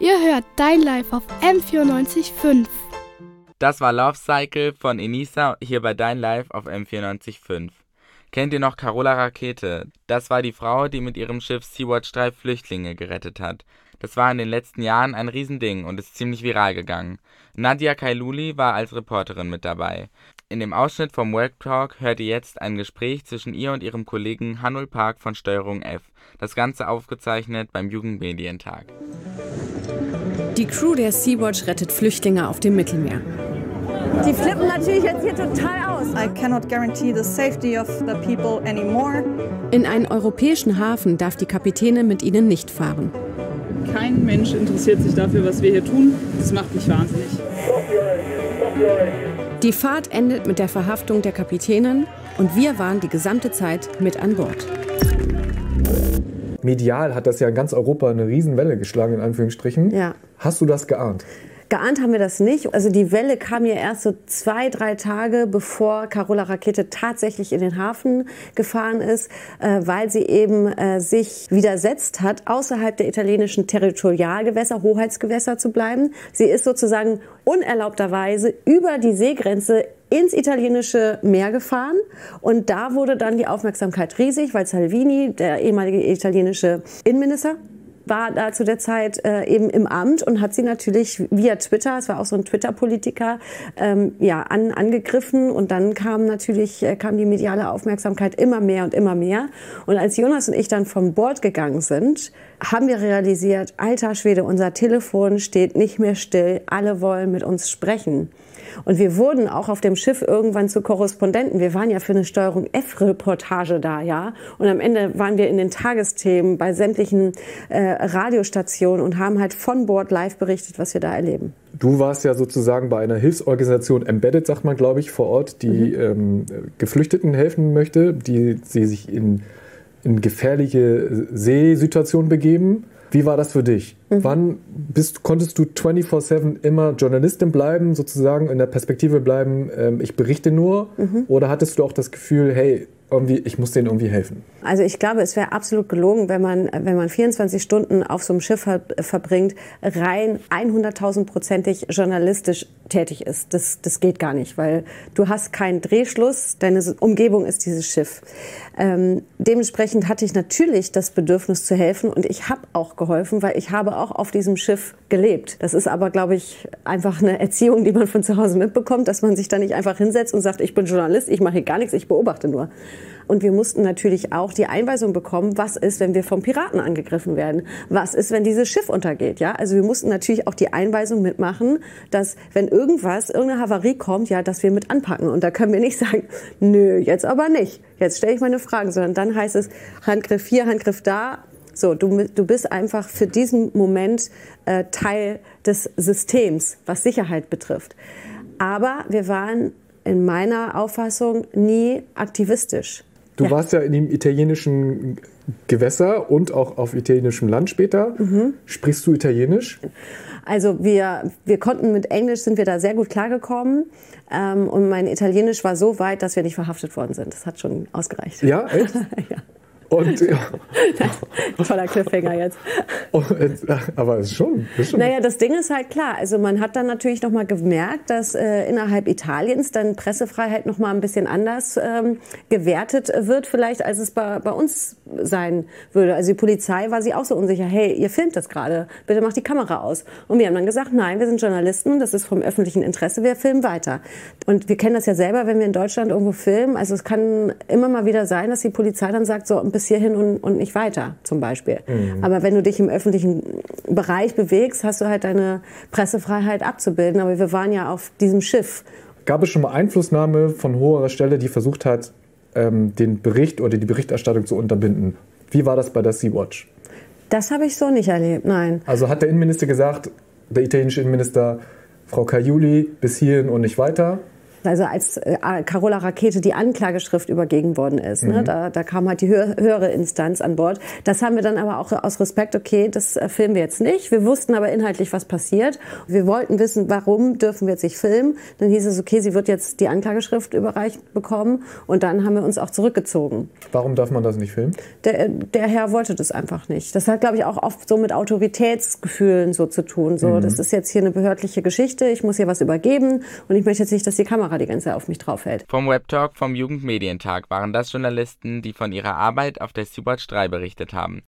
Ihr hört Dein Live auf M94.5. Das war Love Cycle von Enisa hier bei Dein Live auf M94.5. Kennt ihr noch Carola Rakete? Das war die Frau, die mit ihrem Schiff Sea-Watch 3 Flüchtlinge gerettet hat. Das war in den letzten Jahren ein Riesending und ist ziemlich viral gegangen. Nadia Kailuli war als Reporterin mit dabei. In dem Ausschnitt vom Work Talk hört ihr jetzt ein Gespräch zwischen ihr und ihrem Kollegen Hanul Park von Steuerung F. Das Ganze aufgezeichnet beim Jugendmedientag. Die Crew der Sea-Watch rettet Flüchtlinge auf dem Mittelmeer. Die flippen natürlich jetzt hier total aus. I cannot guarantee the safety of the people anymore. In einen europäischen Hafen darf die Kapitäne mit ihnen nicht fahren. Kein Mensch interessiert sich dafür, was wir hier tun. Das macht mich wahnsinnig. Die Fahrt endet mit der Verhaftung der Kapitänin und wir waren die gesamte Zeit mit an Bord. Medial hat das ja in ganz Europa eine Riesenwelle geschlagen, in Anführungsstrichen. Ja. Hast du das geahnt? Geahnt haben wir das nicht. Also die Welle kam ja erst so zwei, drei Tage bevor Carola Rakete tatsächlich in den Hafen gefahren ist, äh, weil sie eben äh, sich widersetzt hat, außerhalb der italienischen Territorialgewässer, Hoheitsgewässer zu bleiben. Sie ist sozusagen unerlaubterweise über die Seegrenze ins italienische Meer gefahren und da wurde dann die Aufmerksamkeit riesig, weil Salvini, der ehemalige italienische Innenminister, war da zu der Zeit äh, eben im Amt und hat sie natürlich via Twitter, es war auch so ein Twitter-Politiker, ähm, ja, an, angegriffen und dann kam natürlich, äh, kam die mediale Aufmerksamkeit immer mehr und immer mehr. Und als Jonas und ich dann vom Bord gegangen sind, haben wir realisiert, alter Schwede, unser Telefon steht nicht mehr still, alle wollen mit uns sprechen. Und wir wurden auch auf dem Schiff irgendwann zu Korrespondenten. Wir waren ja für eine Steuerung F-Reportage da, ja. Und am Ende waren wir in den Tagesthemen bei sämtlichen äh, Radiostationen und haben halt von Bord live berichtet, was wir da erleben. Du warst ja sozusagen bei einer Hilfsorganisation Embedded, sagt man, glaube ich, vor Ort, die mhm. ähm, Geflüchteten helfen möchte, die sie sich in, in gefährliche Seesituationen begeben. Wie war das für dich? Mhm. Wann bist, konntest du 24-7 immer Journalistin bleiben, sozusagen in der Perspektive bleiben, ähm, ich berichte nur? Mhm. Oder hattest du auch das Gefühl, hey, irgendwie, ich muss denen irgendwie helfen. Also ich glaube, es wäre absolut gelogen, wenn man, wenn man 24 Stunden auf so einem Schiff verbringt, rein 100.000-prozentig journalistisch tätig ist. Das, das geht gar nicht, weil du hast keinen Drehschluss, deine Umgebung ist dieses Schiff. Ähm, dementsprechend hatte ich natürlich das Bedürfnis zu helfen und ich habe auch geholfen, weil ich habe auch auf diesem Schiff gelebt. Das ist aber, glaube ich, einfach eine Erziehung, die man von zu Hause mitbekommt, dass man sich da nicht einfach hinsetzt und sagt, ich bin Journalist, ich mache hier gar nichts, ich beobachte nur. Und wir mussten natürlich auch die Einweisung bekommen, was ist, wenn wir vom Piraten angegriffen werden? Was ist, wenn dieses Schiff untergeht? Ja, also wir mussten natürlich auch die Einweisung mitmachen, dass wenn irgendwas, irgendeine Havarie kommt, ja, dass wir mit anpacken. Und da können wir nicht sagen, nö, jetzt aber nicht. Jetzt stelle ich meine Fragen, sondern dann heißt es Handgriff hier, Handgriff da. So, du, du bist einfach für diesen Moment äh, Teil des Systems, was Sicherheit betrifft. Aber wir waren in meiner Auffassung nie aktivistisch. Du ja. warst ja in dem italienischen Gewässer und auch auf italienischem Land später. Mhm. Sprichst du Italienisch? Also wir, wir konnten mit Englisch, sind wir da sehr gut klargekommen. Ähm, und mein Italienisch war so weit, dass wir nicht verhaftet worden sind. Das hat schon ausgereicht. Ja, echt? ja. Und, ja. Toller Cliffhanger jetzt. Und, aber es ist schon, ist schon. Naja, das Ding ist halt klar. Also man hat dann natürlich noch mal gemerkt, dass äh, innerhalb Italiens dann Pressefreiheit noch mal ein bisschen anders ähm, gewertet wird, vielleicht als es bei, bei uns sein würde. Also die Polizei war sich auch so unsicher. Hey, ihr filmt das gerade. Bitte macht die Kamera aus. Und wir haben dann gesagt, nein, wir sind Journalisten. Das ist vom öffentlichen Interesse. Wir filmen weiter. Und wir kennen das ja selber, wenn wir in Deutschland irgendwo filmen. Also es kann immer mal wieder sein, dass die Polizei dann sagt, so bis hierhin und, und nicht weiter, zum Beispiel. Mhm. Aber wenn du dich im öffentlichen Bereich bewegst, hast du halt deine Pressefreiheit abzubilden. Aber wir waren ja auf diesem Schiff. Gab es schon mal Einflussnahme von hoher Stelle, die versucht hat, ähm, den Bericht oder die Berichterstattung zu unterbinden? Wie war das bei der Sea-Watch? Das habe ich so nicht erlebt, nein. Also hat der Innenminister gesagt, der italienische Innenminister, Frau Caiuli, bis hierhin und nicht weiter? Also als äh, Carola Rakete die Anklageschrift übergeben worden ist, ne? Mhm. da, da kam halt die hö höhere Instanz an Bord. Das haben wir dann aber auch aus Respekt, okay, das äh, filmen wir jetzt nicht. Wir wussten aber inhaltlich, was passiert. Wir wollten wissen, warum dürfen wir jetzt nicht filmen. Dann hieß es, okay, sie wird jetzt die Anklageschrift überreicht bekommen. Und dann haben wir uns auch zurückgezogen. Warum darf man das nicht filmen? Der, der Herr wollte das einfach nicht. Das hat, glaube ich, auch oft so mit Autoritätsgefühlen so zu tun. So, Mhm. das ist jetzt hier eine behördliche Geschichte. Ich muss hier was übergeben und ich möchte jetzt nicht, dass die Kamera die ganze Zeit auf mich drauf hält. Vom Webtalk vom Jugendmedientag waren das Journalisten, die von ihrer Arbeit auf der Sea-Watch 3 berichtet haben.